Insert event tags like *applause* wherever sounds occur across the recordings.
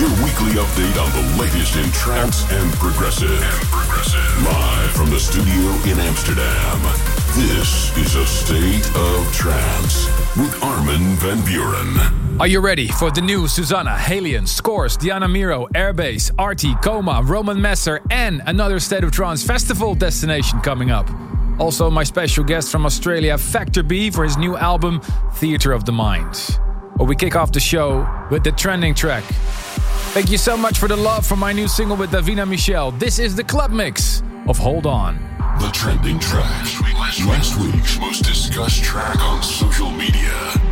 Your weekly update on the latest in trance and progressive. And progressive. Live from the studio in Amsterdam. This is a state of trance with Armin van Buuren. Are you ready for the new Susana, Haliene, Scores, Diana Miro, Airbase, Arty, Coma, Roman Messer, and another State of Trance festival destination coming up? Also, my special guest from Australia, Factor B, for his new album, Theatre of the Mind. But we kick off the show with the trending track. Thank you so much for the love for my new single with Davina Michelle. This is the club mix of Hold On. The trending track. Last week's most discussed track on social media.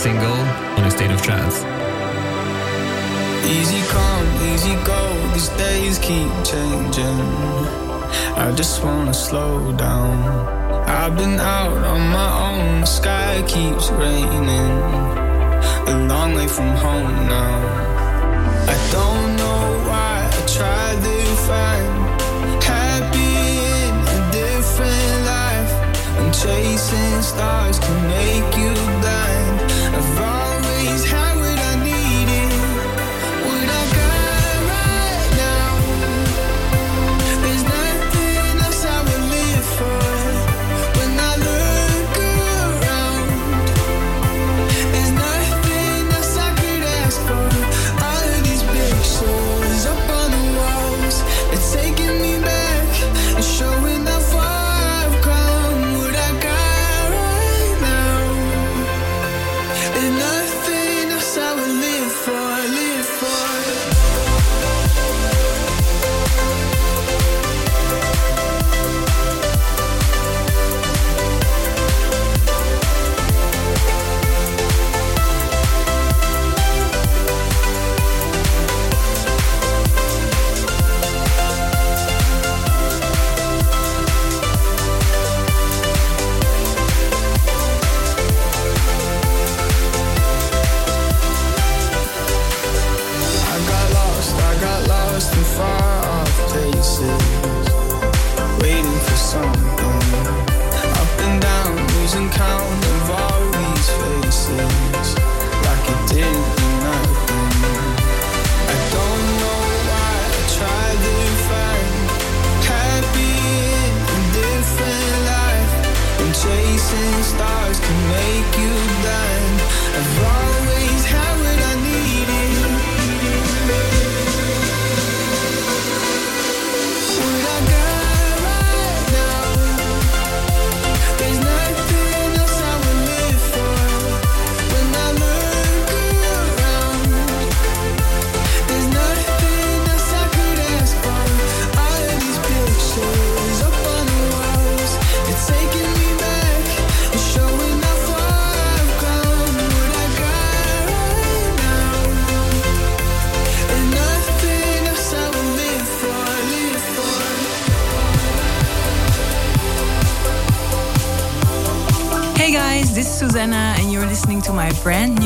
Single to my brand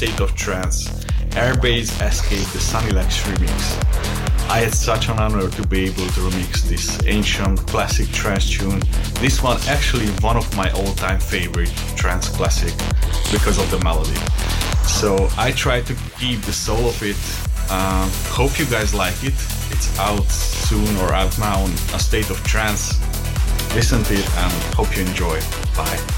State of Trance, Airbase Escape, the Sunny Lax remix. I had such an honor to be able to remix this ancient classic trance tune. This one actually one of my all-time favorite trance classic because of the melody. So I tried to keep the soul of it. Uh, hope you guys like it. It's out soon or out now on a state of trance. Listen to it and hope you enjoy. Bye.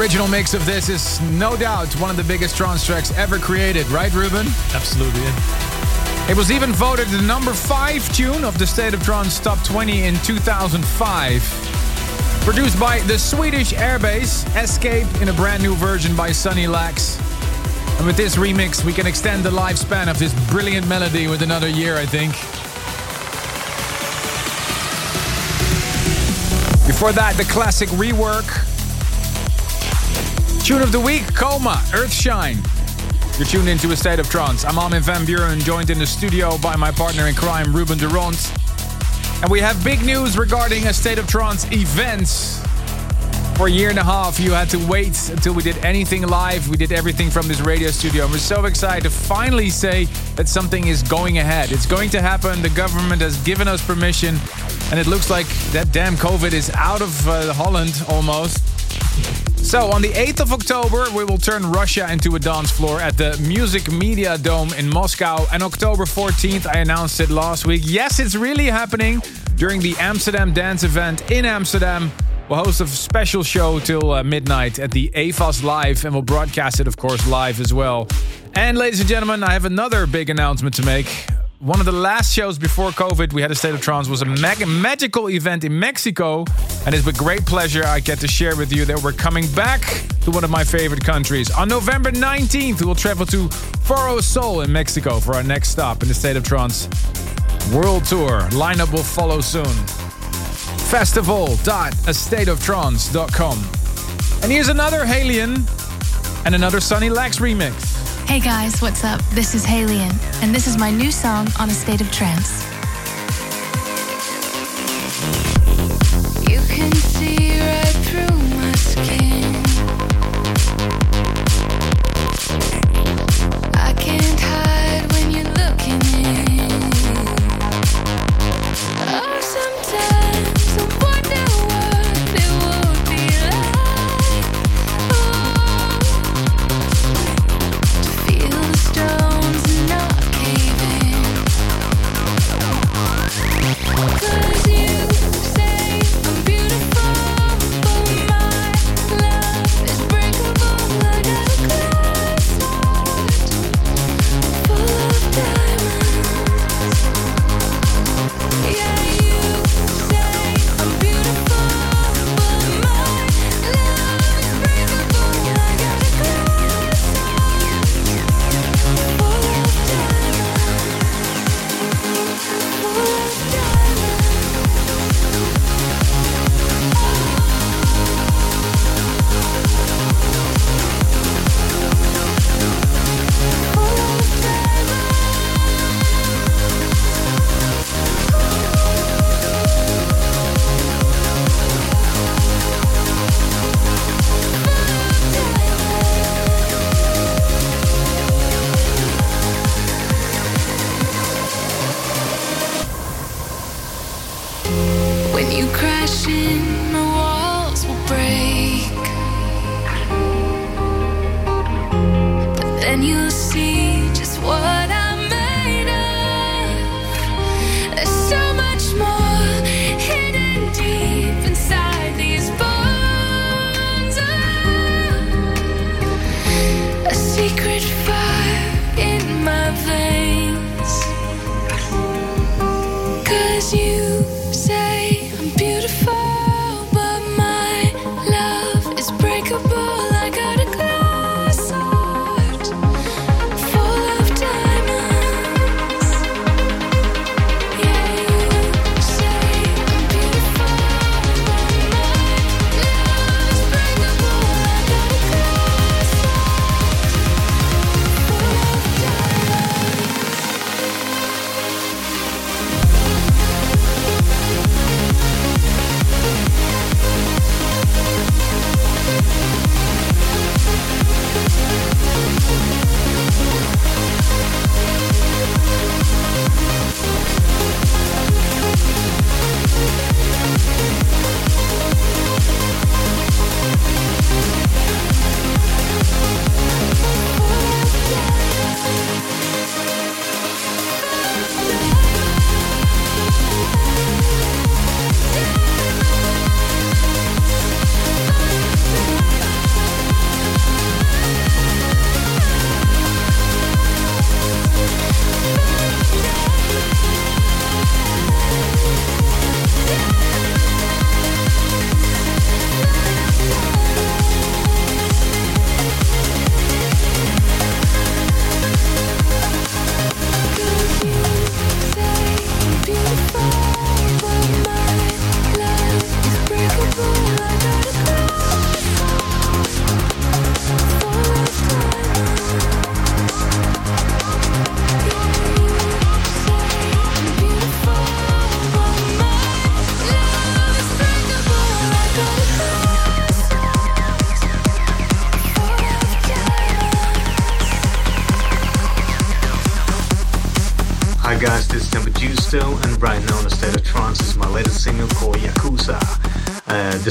Original mix of this is no doubt one of the biggest trance tracks ever created, right, Ruben? Absolutely. Yeah. It was even voted the number five tune of the State of Trance Top 20 in 2005. Produced by the Swedish Airbase, Escape in a brand new version by Sunny Lax. And with this remix, we can extend the lifespan of this brilliant melody with another year, I think. Before that, the classic rework. Tune of the week, Coma, Earthshine. You're tuned into a state of trance. I'm Armin van Buuren, joined in the studio by my partner in crime, Ruben de Ronde. And we have big news regarding a state of trance events. For a year and a half, you had to wait until we did anything live. We did everything from this radio studio. And we're so excited to finally say that something is going ahead. It's going to happen. The government has given us permission. And it looks like that damn COVID is out of uh, Holland almost. So, on the 8th of October, we will turn Russia into a dance floor at the Music Media Dome in Moscow. And October 14th, I announced it last week. Yes, it's really happening during the Amsterdam Dance event in Amsterdam. We'll host a special show till uh, midnight at the AFAS Live, and we'll broadcast it, of course, live as well. And, ladies and gentlemen, I have another big announcement to make. One of the last shows before COVID we had a State of Trance was a mag- magical event in Mexico. And it's with great pleasure I get to share with you that we're coming back to one of my favorite countries. On November 19th, we will travel to Foro Sol in Mexico for our next stop in the State of Trance World Tour. Lineup will follow soon. Festival.astateoftrance.com. And here's another Haliene and another Sunny Lax remix. Hey guys, what's up? This is Haliene, and this is my new song on a state of trance. See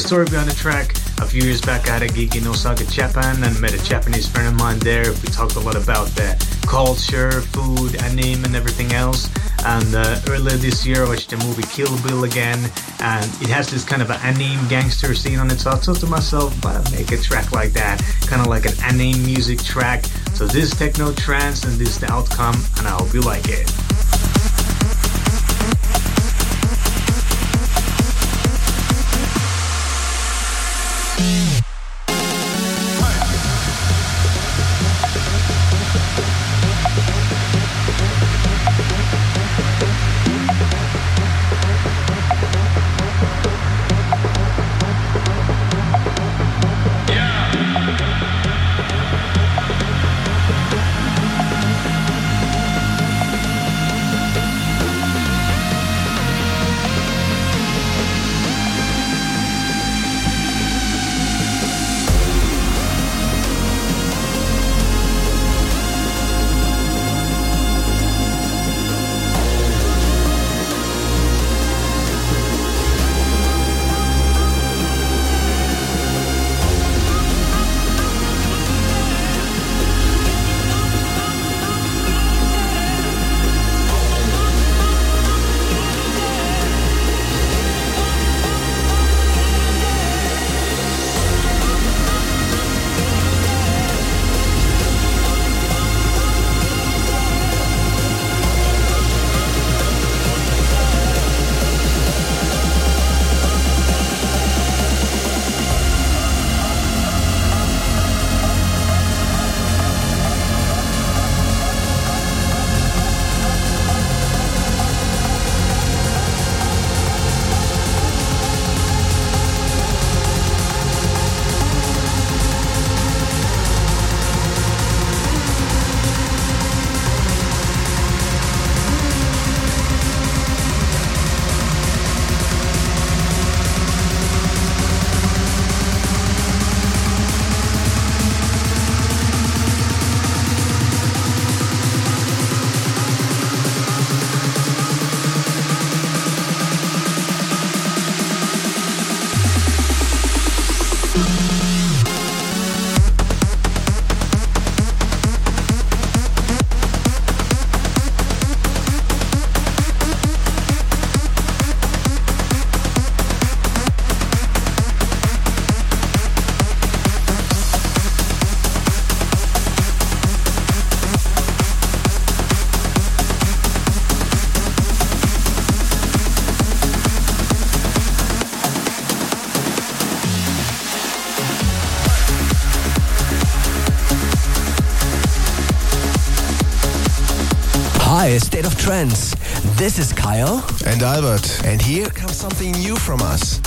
story behind the track, a few years back I had a gig in Osaka, Japan, and met a Japanese friend of mine there. We talked a lot about the culture, food, anime, and everything else. And uh, earlier this year, I watched the movie Kill Bill again, and it has this kind of an anime gangster scene on it. So I thought to myself, why not make a track like that? Kind of like an anime music track. So this is techno trance, and this is the outcome, and I hope you like it. Hi, State of Trance. This is Kyau. And Albert. And here comes something new from us.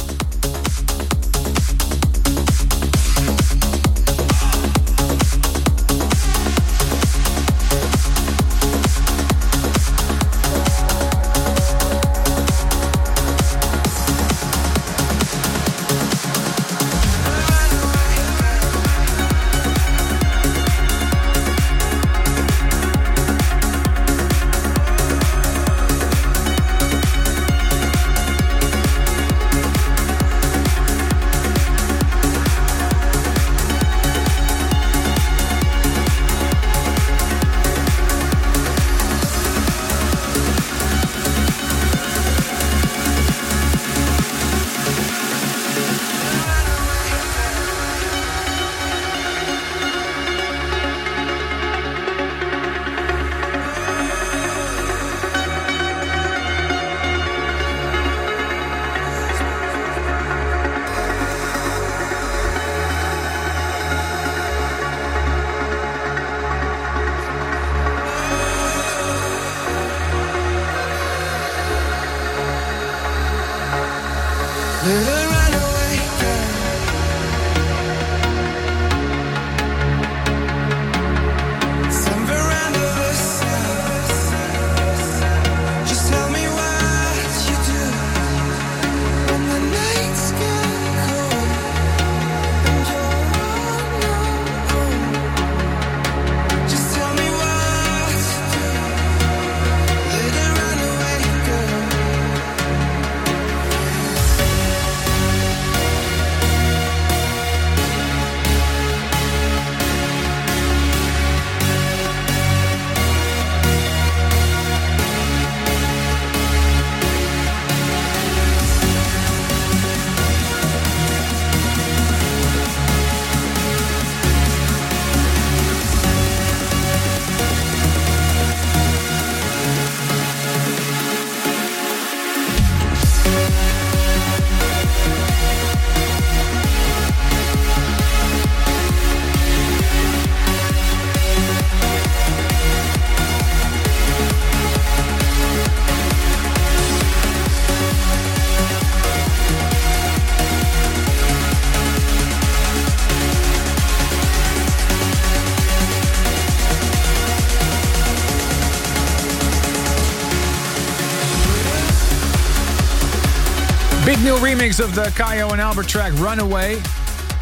New remix of the Kyau and Albert track Runaway.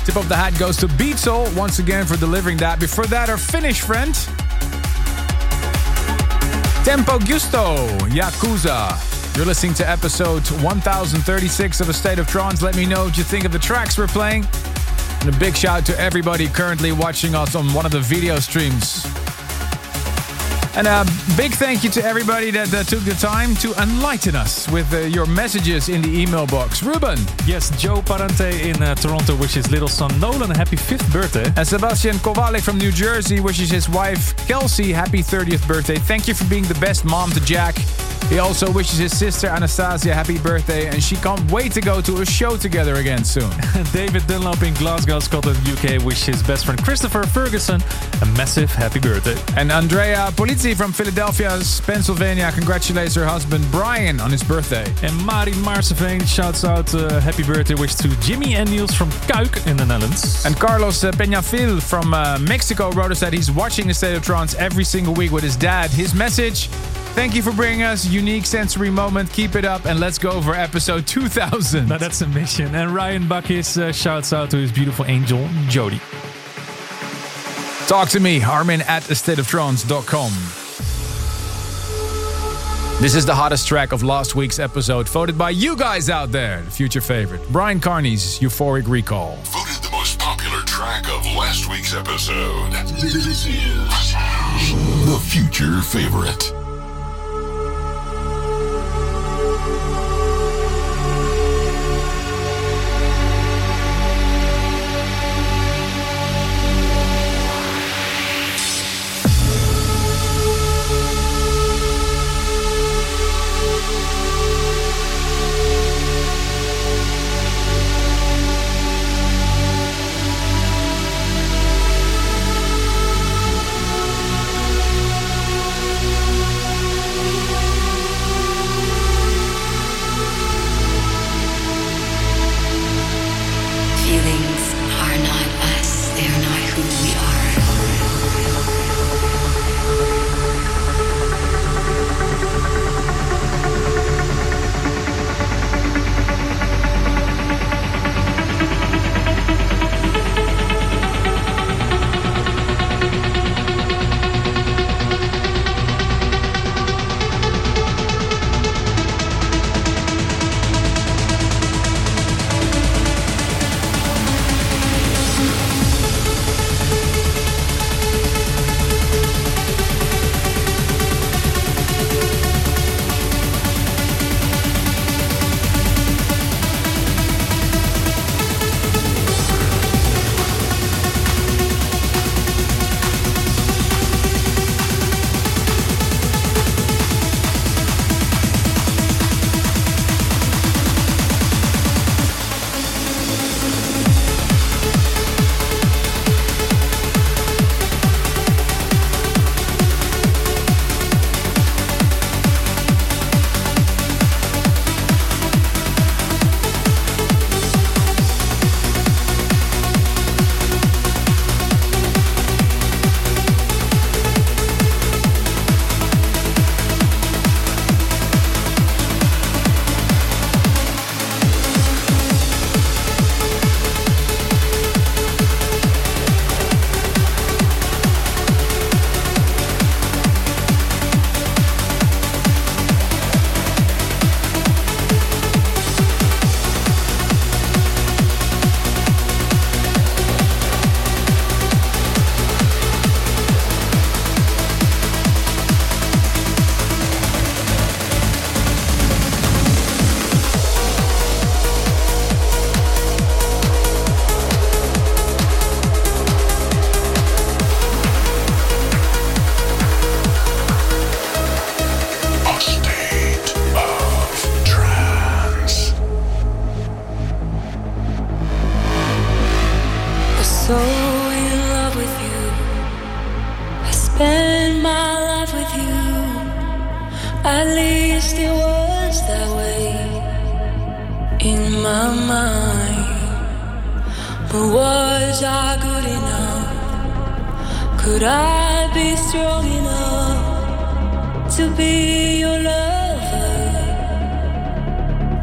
Tip of the hat goes to Beatsole once again for delivering that. Before that, our Finnish friend. Tempo Giusto, Yakuza. You're listening to episode 1036 of A State of Trance. Let me know what you think of the tracks we're playing. And a big shout to everybody currently watching us on one of the video streams. And a big thank you to everybody that uh, took the time to enlighten us with uh, your messages in the email box. Ruben. Yes, Joe Parente in uh, Toronto wishes little son Nolan a happy fifth birthday. And Sebastian Kowalik from New Jersey wishes his wife Kelsey happy 30th birthday. Thank you for being the best mom to Jack. He also wishes his sister Anastasia happy birthday and she can't wait to go to a show together again soon. *laughs* David Dunlop in Glasgow, Scotland, UK wishes his best friend Christopher Ferguson a massive happy birthday. And Andrea Polizzi from Philadelphia, Pennsylvania congratulates her husband Brian on his birthday. And Marin Marseveen shouts out uh, happy birthday wish to Jimmy and Niels from Cuijk in the Netherlands. And Carlos uh, Peñafil from uh, Mexico wrote us that he's watching the State of Trance every single week with his dad. His message Thank you for bringing us unique sensory moment. Keep it up and let's go for episode 2000. Now that's a mission. And Ryan Buckis uh, shouts out to his beautiful angel, Jody. Talk to me, Armin at thestateoftrance.com. This is the hottest track of last week's episode, voted by you guys out there. The future favorite, Bryan Kearney's Euphoric Recall. Voted the most popular track of last week's episode. This is the future favorite. But was I good enough? Could I be strong enough to be your lover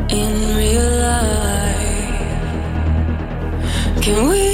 in real life? Can we?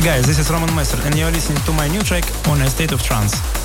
Hey guys, this is Roman Messer and you're listening to my new track on a state of trance.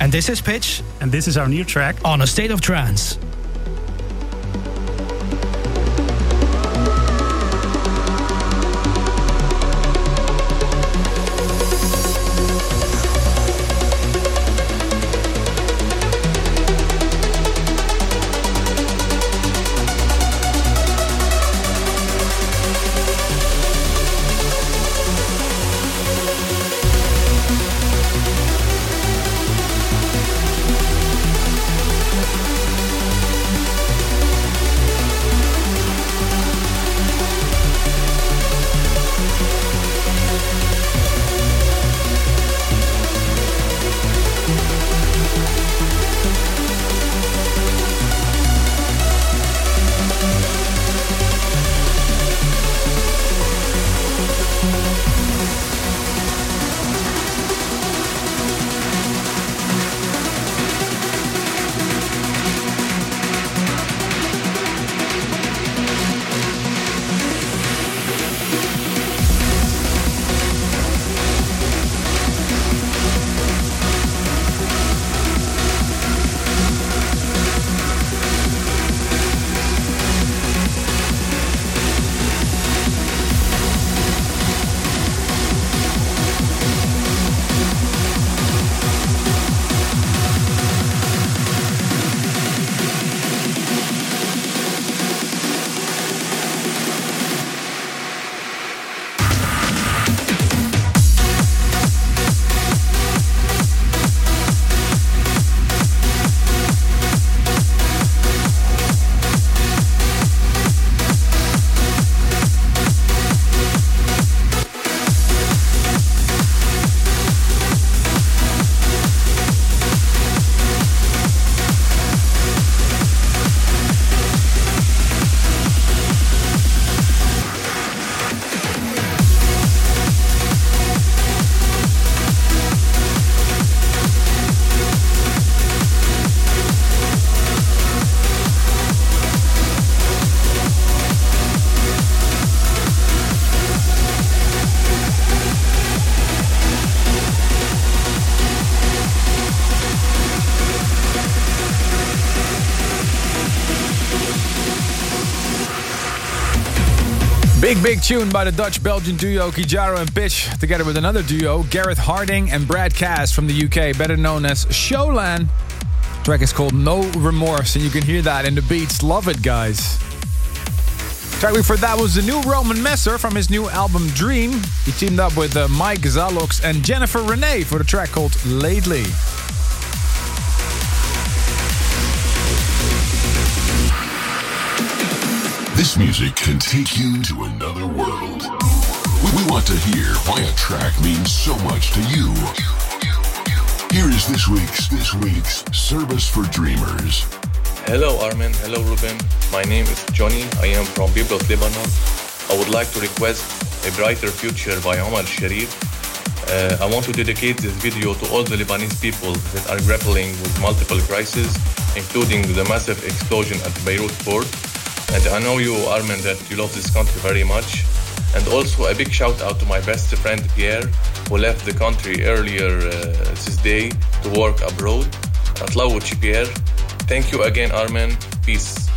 And this is Pitch. And this is our new track on A State of Trance. Big, big tune by the Dutch Belgian duo Kijaro and Pitch, together with another duo, Gareth Harding and Brad Cass from the UK, better known as Showland. The track is called No Remorse, and you can hear that in the beats. Love it, guys. Track before that was the new Roman Messer from his new album Dream. He teamed up with uh, Mike Zalox and Jennifer Renee for the track called Lately. This music can take you to another world. We, want to hear why a track means so much to you. Here is this week's this week's service for dreamers. Hello Armin, hello Ruben. My name is Johnny. I am from Byblos, Lebanon. I would like to request a brighter future by Omar Sharif. Uh, I want to dedicate this video to all the Lebanese people that are grappling with multiple crises, including the massive explosion at Beirut port. And I know you, Armin, that you love this country very much. And also a big shout out to my best friend Pierre, who left the country earlier uh, this day to work abroad. Atlawuchi Pierre. Thank you again, Armin. Peace.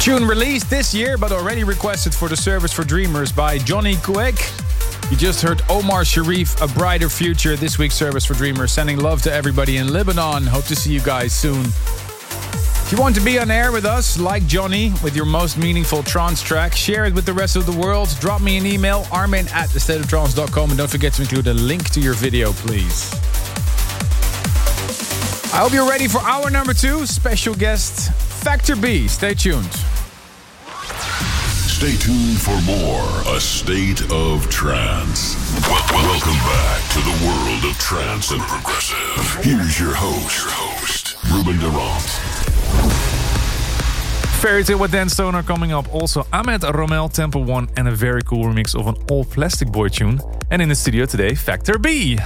Tune released this year but already requested for the Service for Dreamers by Johnny Kuek. You just heard Omar Sharif, A Brighter Future, this week's Service for Dreamers. Sending love to everybody in Lebanon. Hope to see you guys soon. If you want to be on air with us, like Johnny, with your most meaningful trance track, share it with the rest of the world. Drop me an email, armin at thestateoftrance.com, and don't forget to include a link to your video, please. I hope you're ready for hour number two. Special guest, Factor B. Stay tuned. Stay tuned for more A State of Trance. Welcome back to the world of trance and progressive. Here's your host, your host, Ruben de Ronde. Fairy Tale with Dan Stoner coming up. Also, Ahmed Romel, Temple One, and a very cool remix of an all Plastic Boy tune. And in the studio today, Factor B.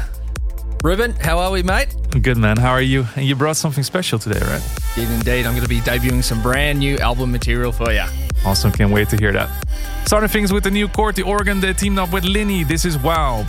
Ruben, how are we, mate? Good man, how are you? And you brought something special today, right? Indeed, indeed. I'm going to be debuting some brand new album material for you. Awesome, can't wait to hear that. Starting things with the new Court, the organ, they teamed up with Linny. This is wild.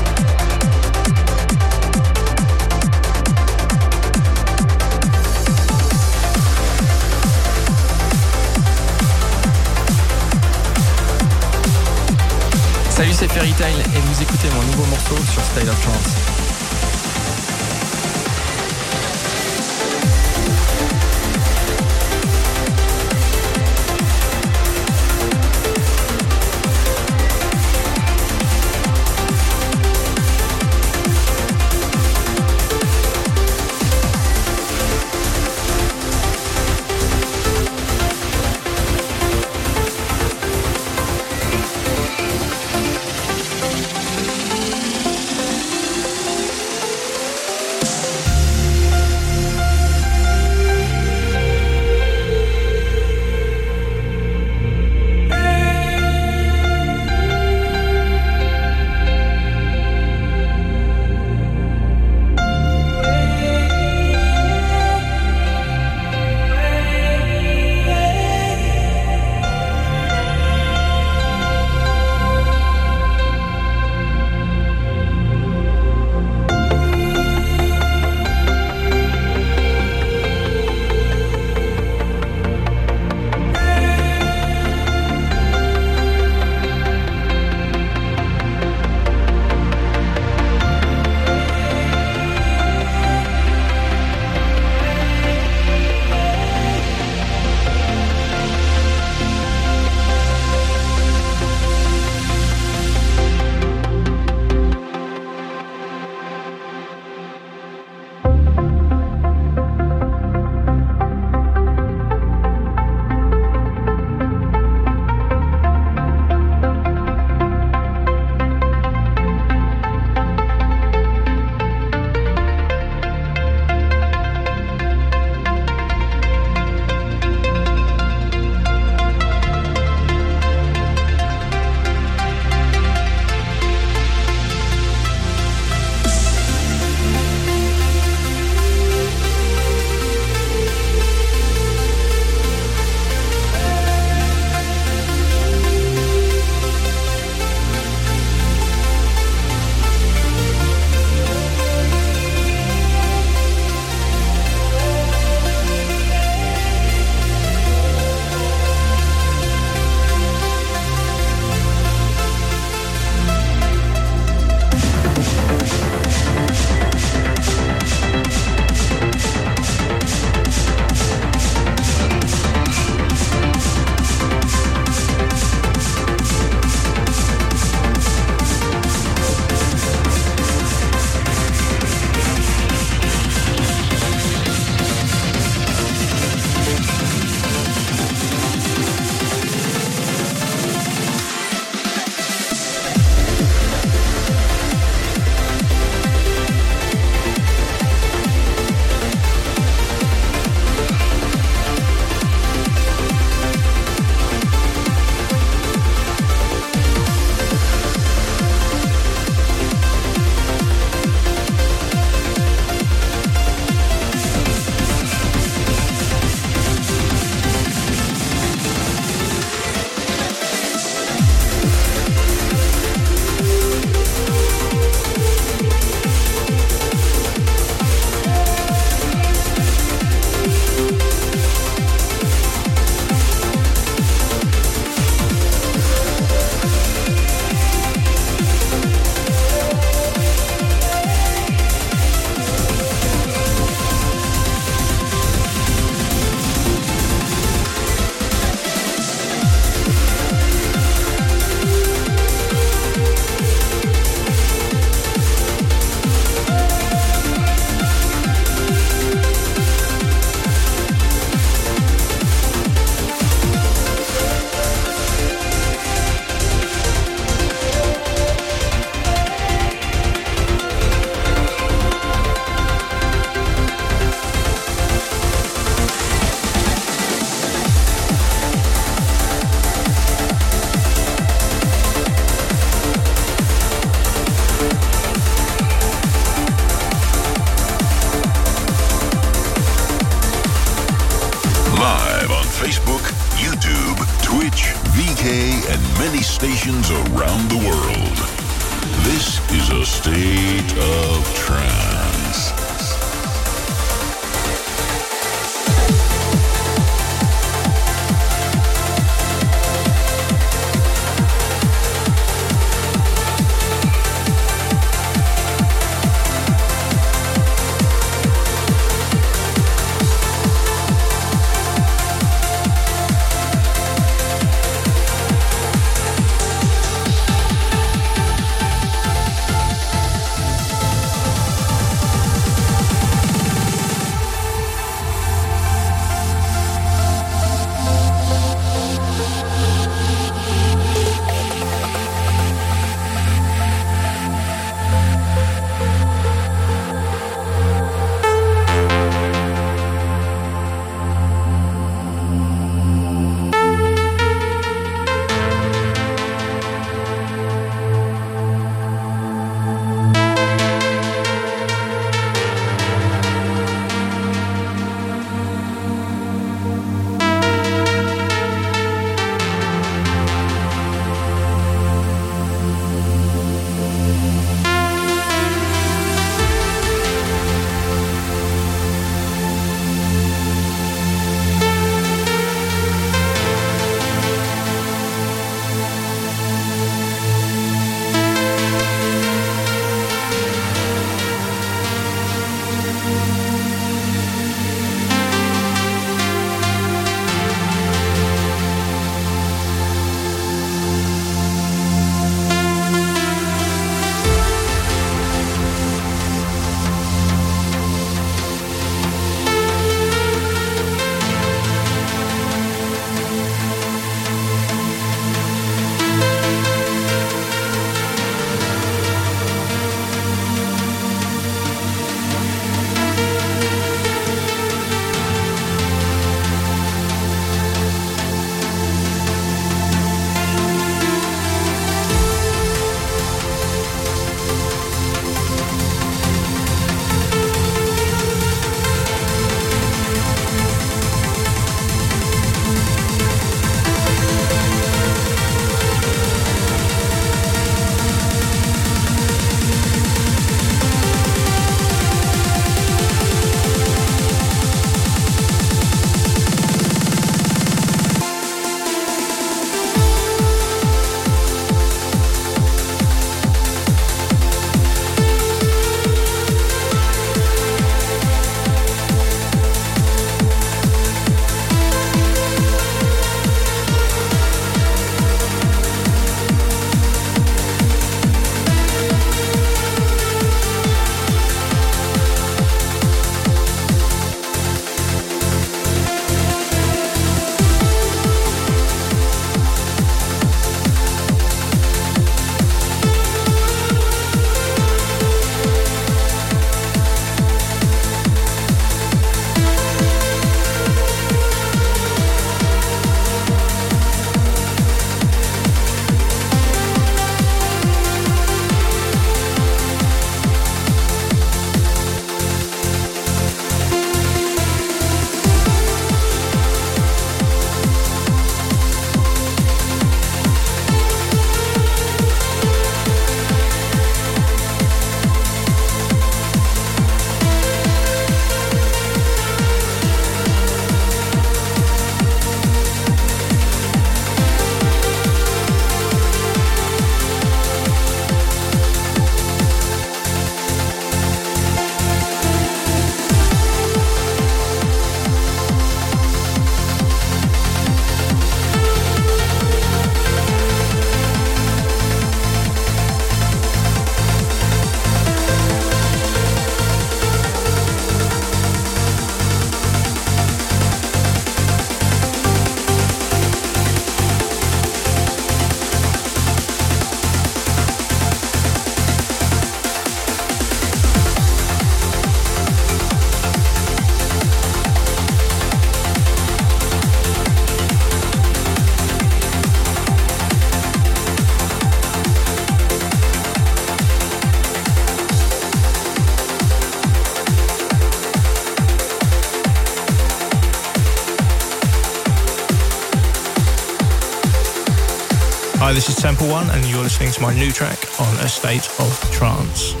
One, and you're listening to my new track on A State of Trance.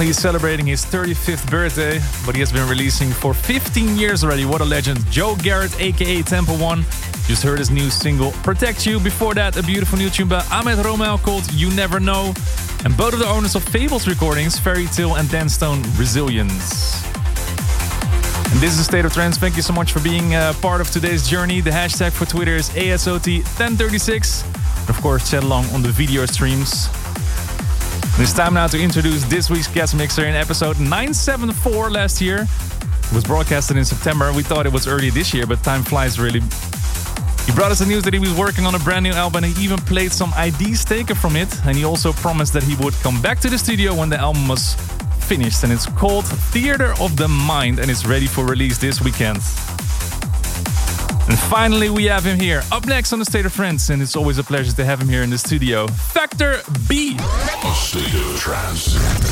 He's celebrating his 35th birthday, but he has been releasing for 15 years already. What a legend. Joe Garrett, aka Temple One. Just heard his new single, Protect You. Before that, a beautiful new tune by Ahmed Romel called You Never Know. And both of the owners of Fables Recordings, Fairy Tale and Dan Stone, Resilience. And this is a State of Trance. Thank you so much for being uh, part of today's journey. The hashtag for Twitter is ASOT1036. Of course, chat along on the video streams. It's time now to introduce this week's guest mixer in episode 974 last year. It was broadcasted in September. We thought it was early this year, but time flies really. He brought us the news that he was working on a brand new album and he even played some IDs taken from it. And he also promised that he would come back to the studio when the album was finished. And it's called Theater of the Mind and it's ready for release this weekend. And finally, we have him here, up next on the State of Trance, and it's always a pleasure to have him here in the studio. Factor B. A state of trance.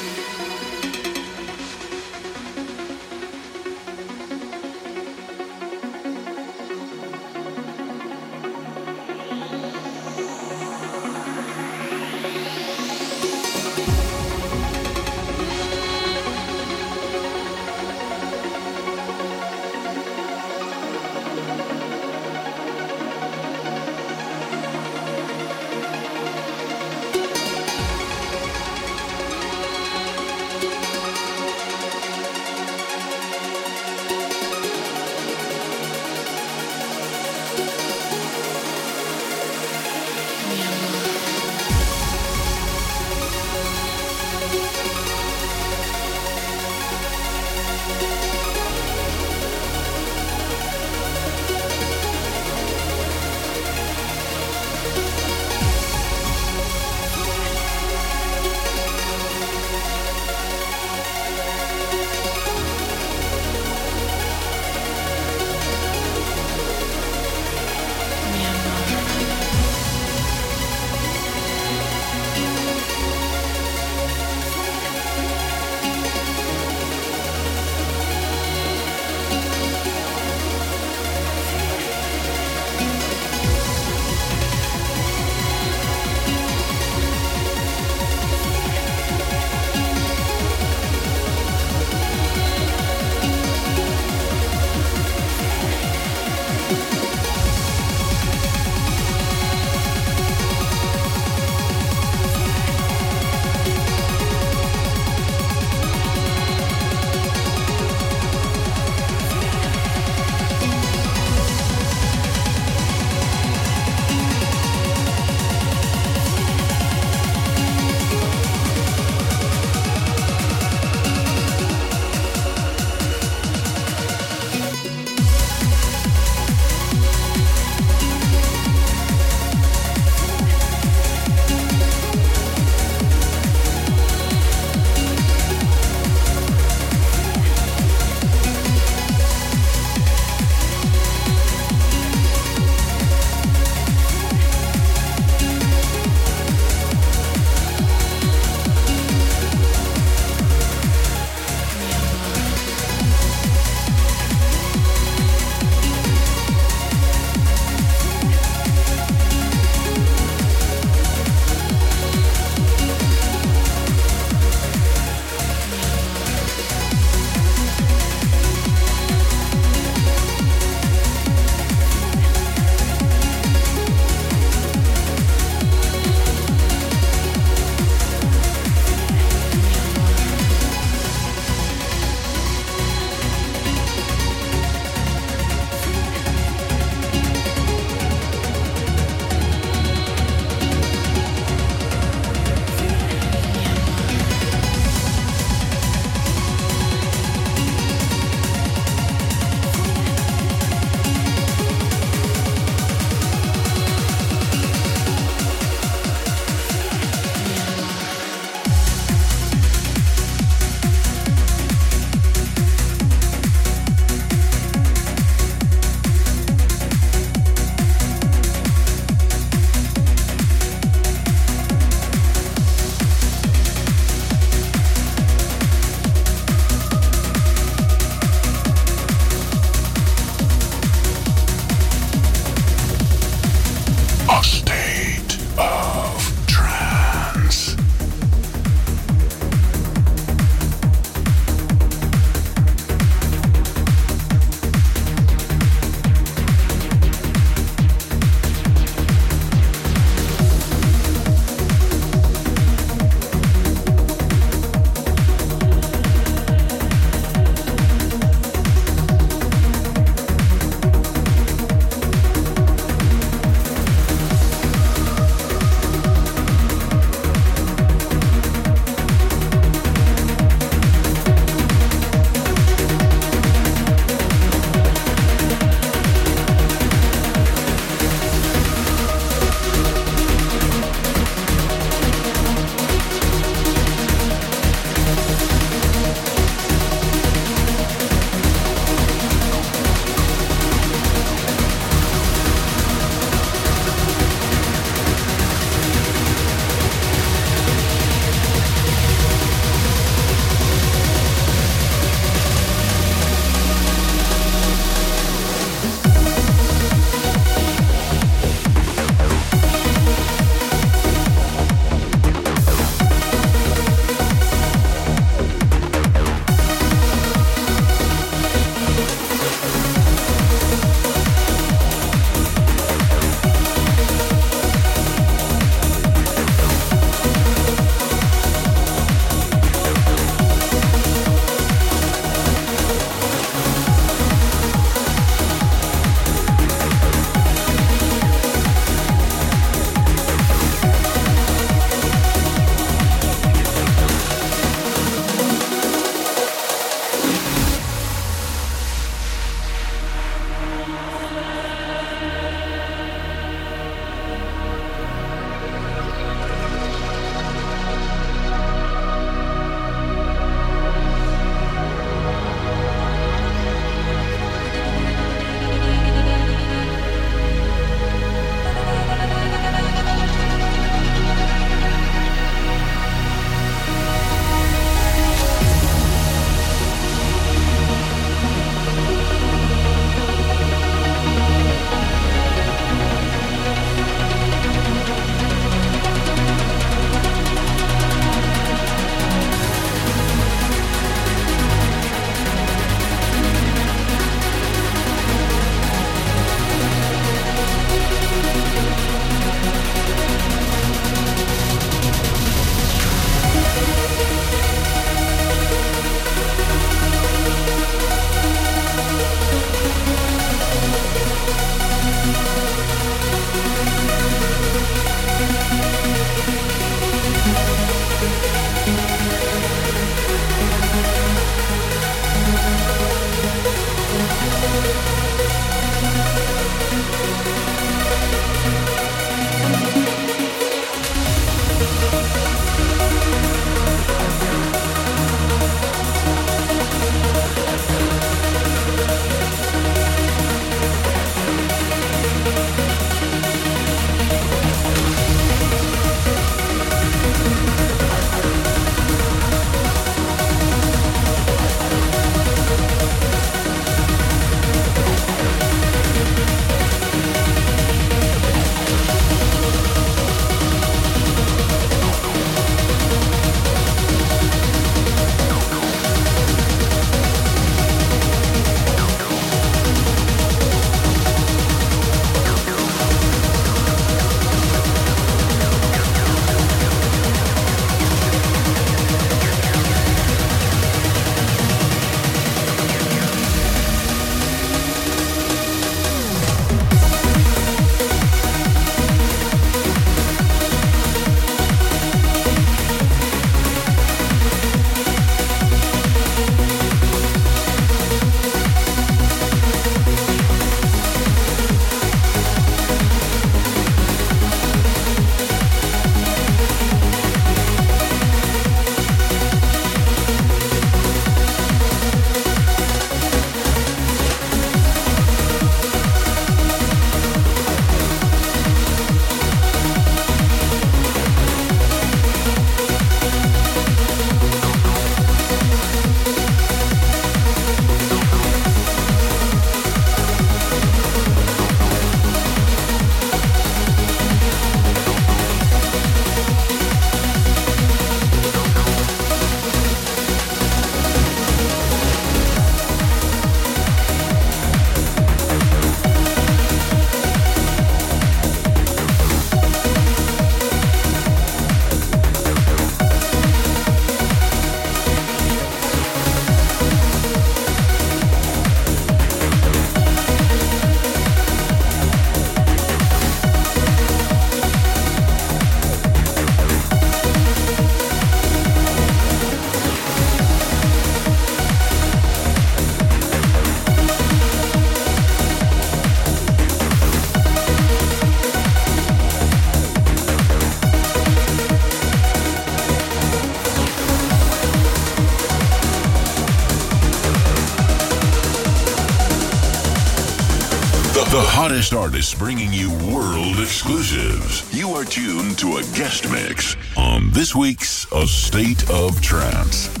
Artists bringing you world exclusives. You are tuned to a guest mix on this week's A State of Trance.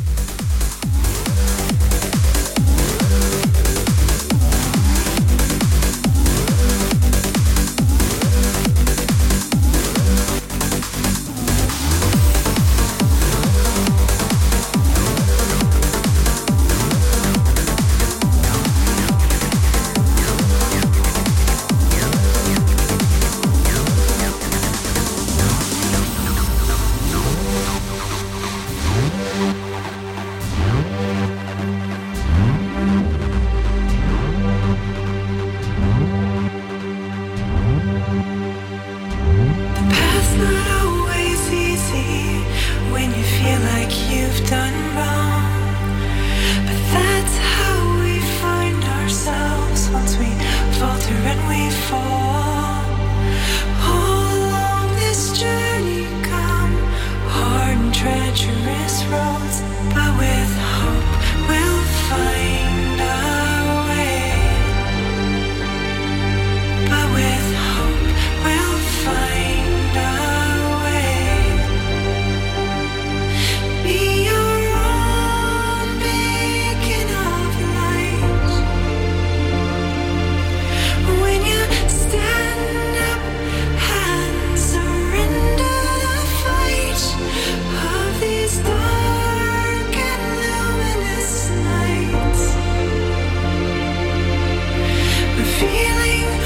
Revealing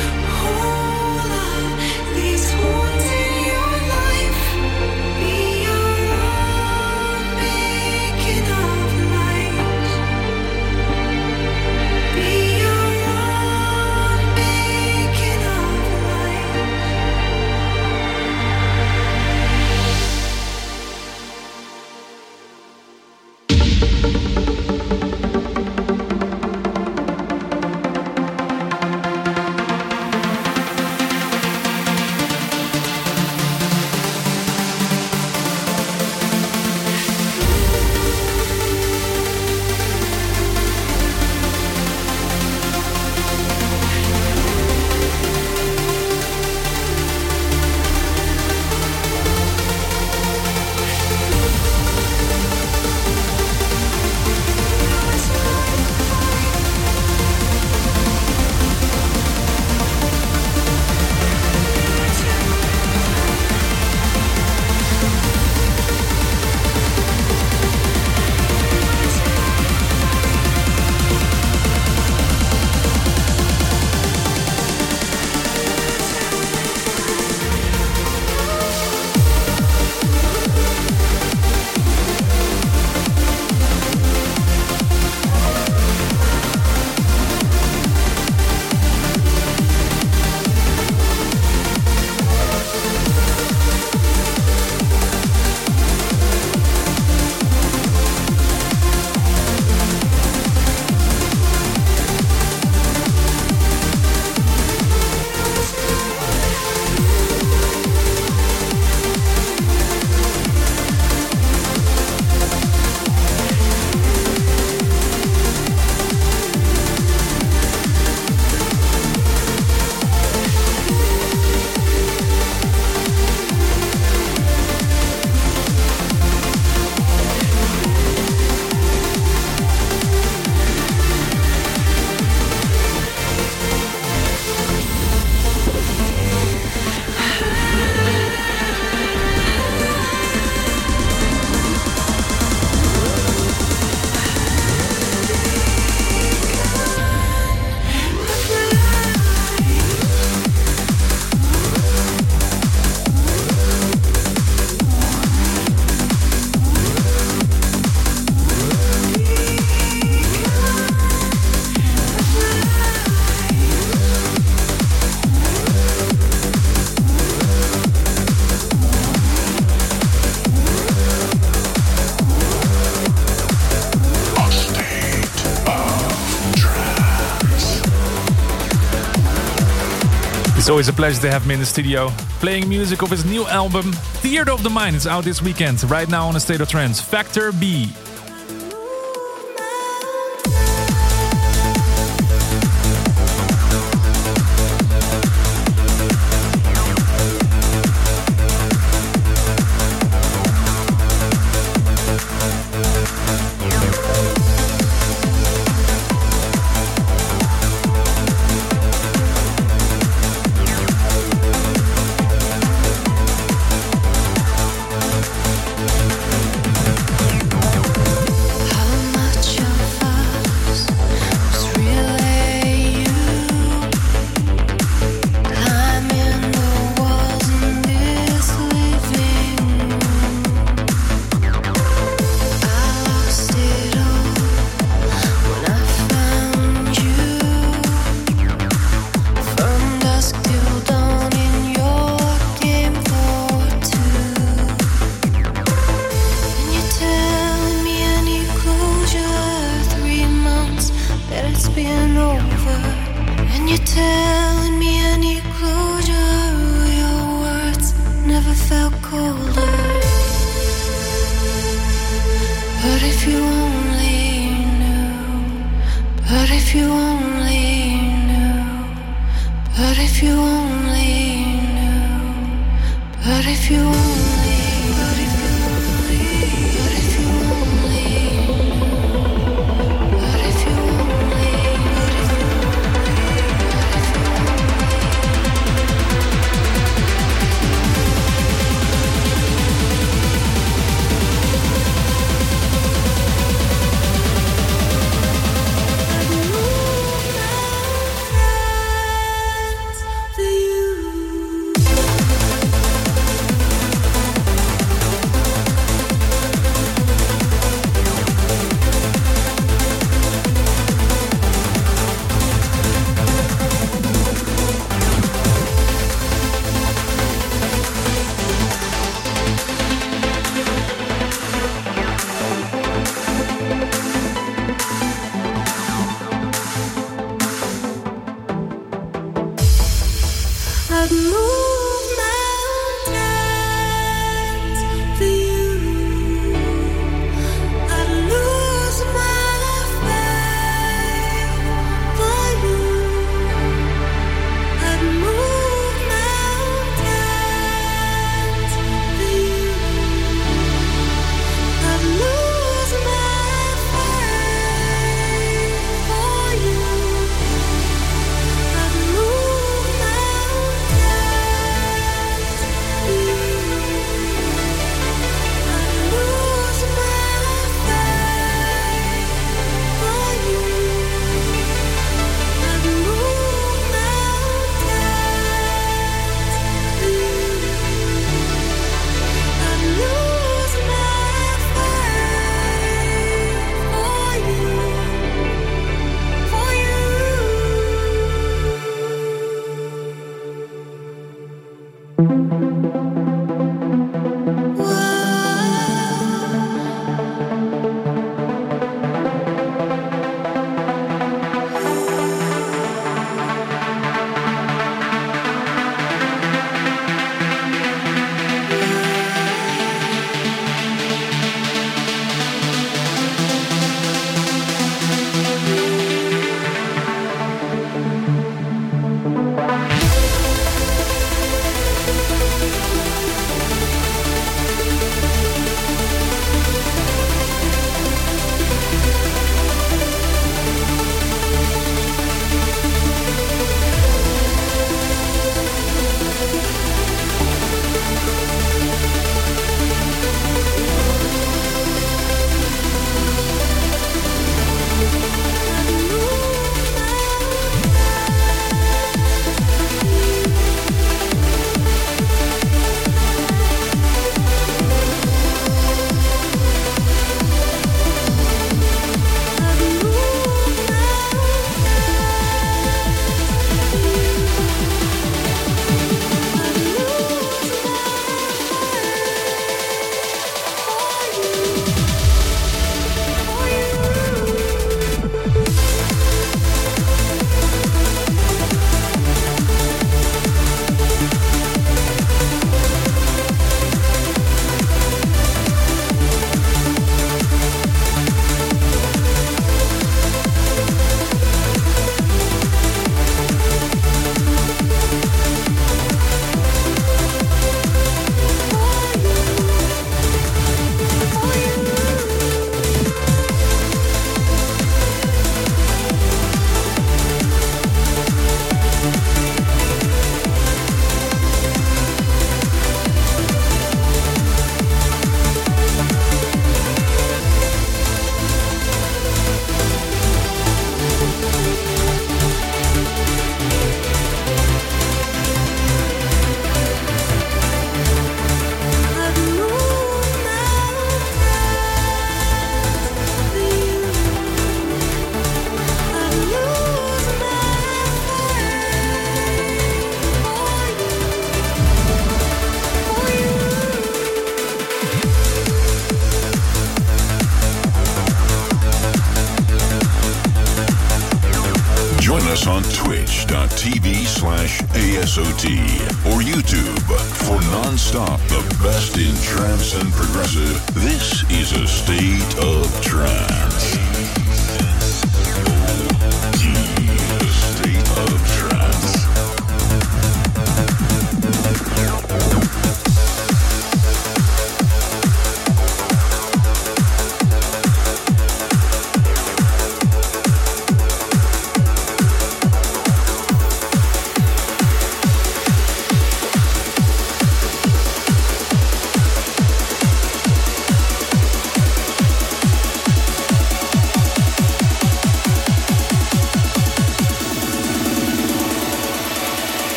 always a pleasure to have him in the studio, playing music of his new album, Theater of the Mind. It's out this weekend, right now on a State of Trance. Factor B.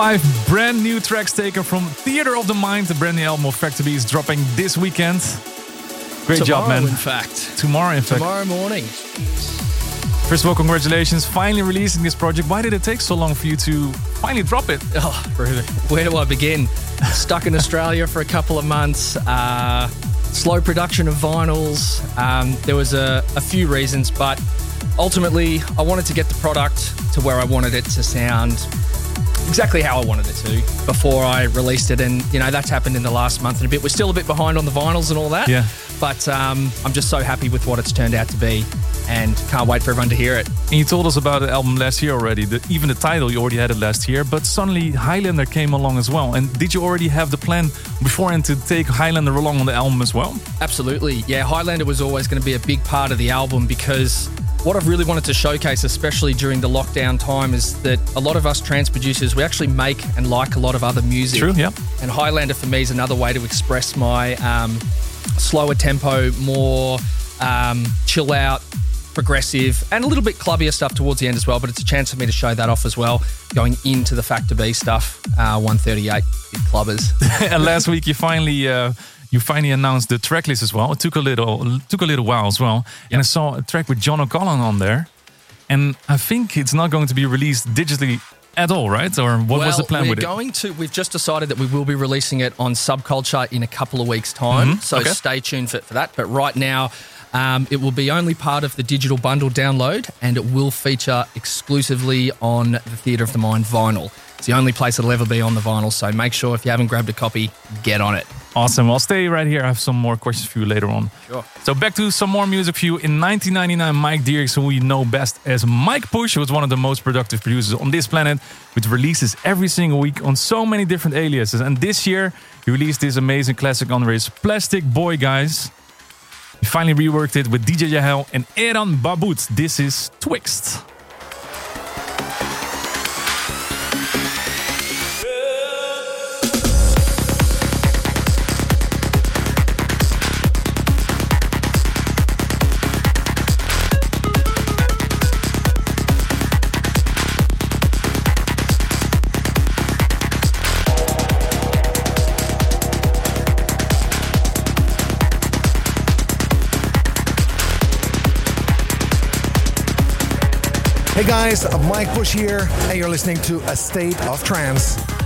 Five brand new tracks taken from Theater of the Mind, the brand new album of Factor B is dropping this weekend. Great job, man. in fact. Tomorrow, in fact. Tomorrow morning. First of all, congratulations, finally releasing this project. Why did it take so long for you to finally drop it? *laughs* Oh, really? Where do I begin? Stuck in Australia for a couple of months. Uh, slow production of vinyls. Um, there was a, a few reasons, but ultimately, I wanted to get the product to where I wanted it to sound exactly how I wanted it to before I released it. And, you know, that's happened in the last month and a bit. We're still a bit behind on the vinyls and all that. Yeah. But um, I'm just so happy with what it's turned out to be and can't wait for everyone to hear it. And you told us about the album last year already. The, even the title, you already had it last year. But suddenly Highlander came along as well. And did you already have the plan beforehand to take Highlander along on the album as well? Absolutely. Yeah, Highlander was always going to be a big part of the album because what I've really wanted to showcase, especially during the lockdown time, is that a lot of us trance producers, we actually make and like a lot of other music. True, yeah. And Highlander for me is another way to express my um, slower tempo, more um, chill out, progressive, and a little bit clubbier stuff towards the end as well. But it's a chance for me to show that off as well, going into the Factor B stuff, uh, 138 big clubbers. *laughs* and last week you finally uh, you finally announced the track list as well. It took a little took a little while as well. And I saw a track with John O'Callaghan on there. And I think it's not going to be released digitally at all, right? Or what was the Well, plan we're with it? going to. We've just decided that we will be releasing it on Subculture in a couple of weeks' time. Mhm, So okay. stay tuned for, for that. But right now, um, it will be only part of the digital bundle download, and it will feature exclusively on the Theatre of the Mind vinyl. It's the only place it'll ever be on the vinyl. So make sure if you haven't grabbed a copy, get on it. Awesome. I'll stay right here. I have some more questions for you later on. Sure. So back to some more music for you. In 1999, Mike Dierickx, who we know best as Mike Push, was one of the most productive producers on this planet, with releases every single week on so many different aliases. And this year, he released this amazing classic on his Plastic Boy Guys. He finally reworked it with DJ Yahel and Eran Babut. This is Twixt. Hey guys, Mike Push here, and you're listening to A State of Trance.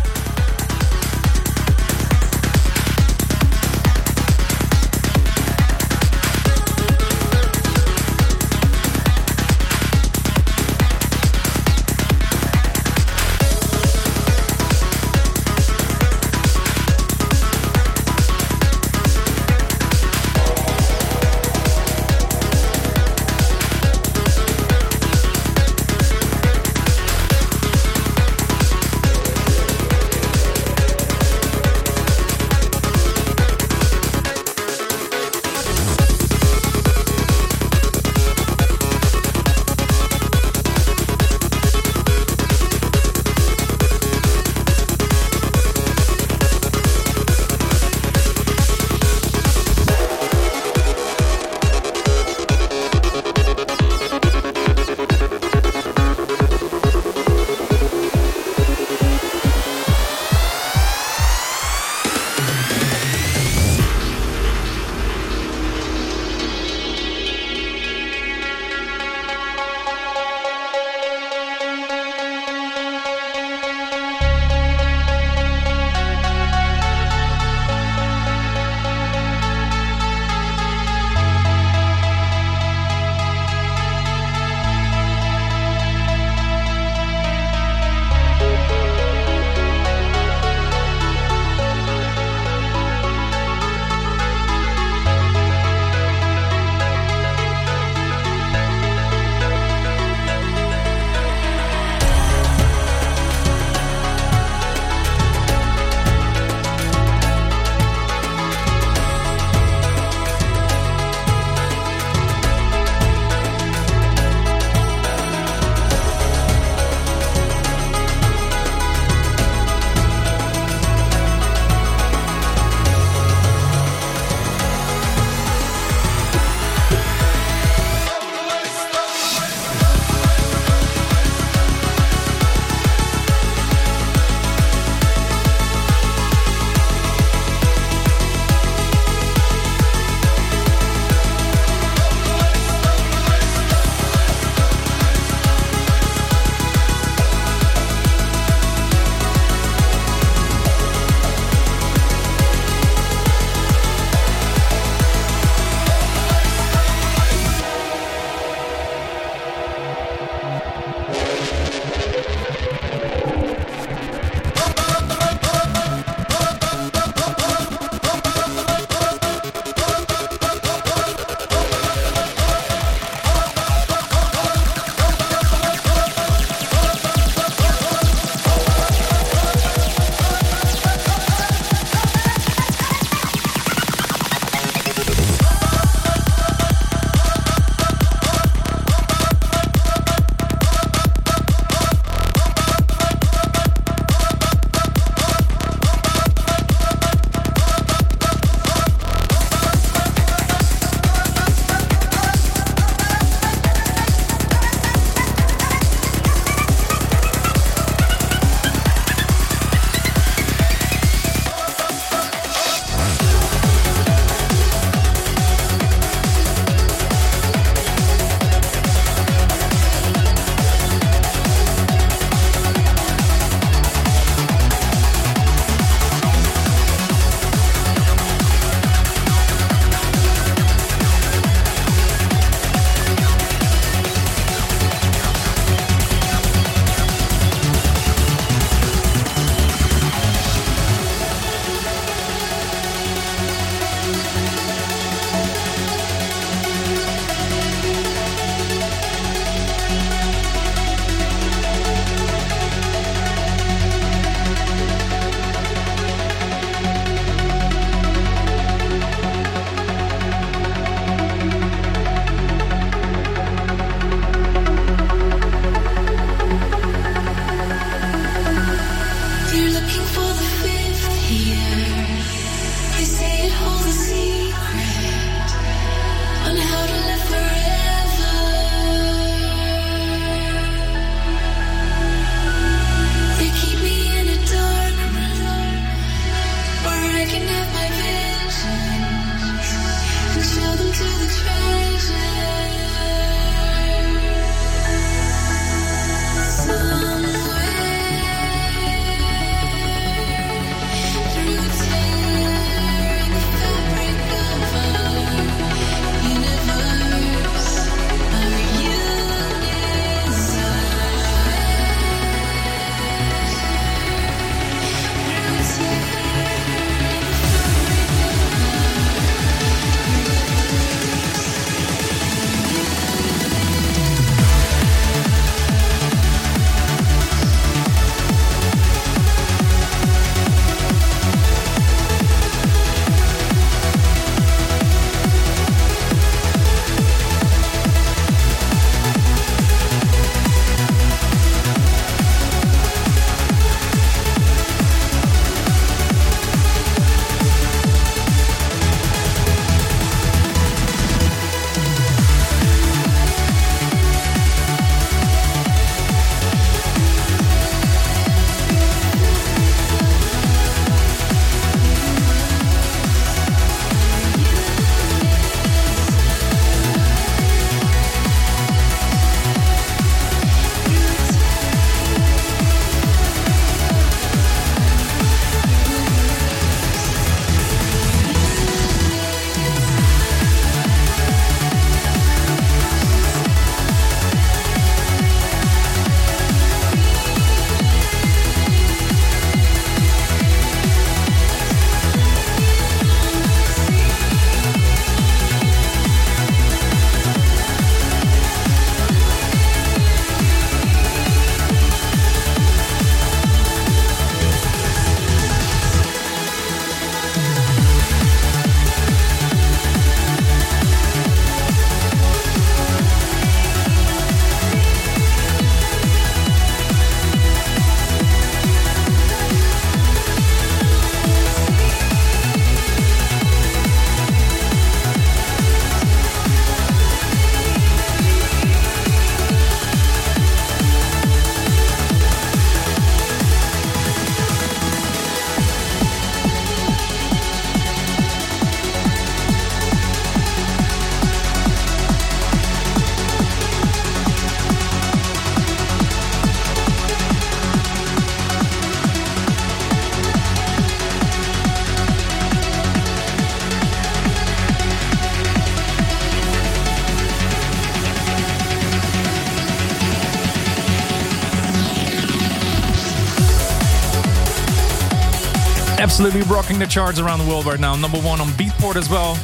Absolutely rocking the charts around the world right now. Number one on Beatport as well.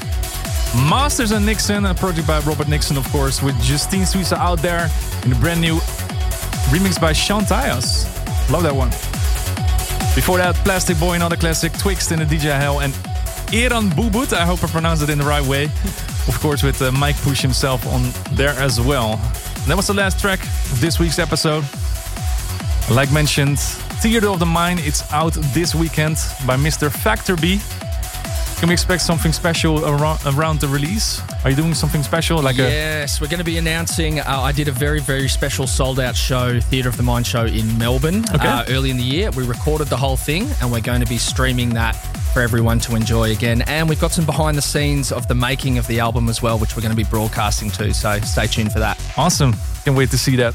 Masters and Nixon, a project by Robert Nixon, of course, with Justine Suissa out there in a brand new remix by Sean Tyas. Love that one. Before that, Plastic Boy, another classic, Twixt in the DJ Yahel, and Eran Bubut, I hope I pronounced it in the right way. *laughs* Of course, with uh, Mike Push himself on there as well. And that was the last track of this week's episode. Like mentioned, Theater of the Mind, it's out this weekend by Mr. Factor B. Can we expect something special around, around the release? Are you doing something special? Like a yes, we're going to be announcing. Uh, I did a very, very special sold out show, Theatre of the Mind show in Melbourne Okay. uh, early in the year. We recorded the whole thing and we're going to be streaming that for everyone to enjoy again. And we've got some behind the scenes of the making of the album as well, which we're going to be broadcasting too. So stay tuned for that. Awesome. Can't wait to see that.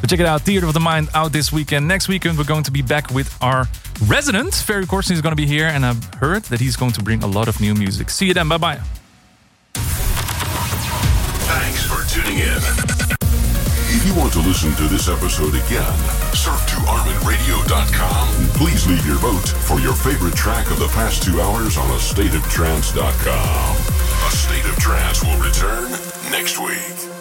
But check it out, Theater of the Mind out this weekend. Next weekend, we're going to be back with our resident. Ferry Corsten is going to be here, and I've heard that he's going to bring a lot of new music. See you then. Bye bye. Thanks for tuning in. If you want to listen to this episode again, surf to ArminRadio.com and please leave your vote for your favorite track of the past two hours on AstateOfTrance.com. A State of Trance will return next week.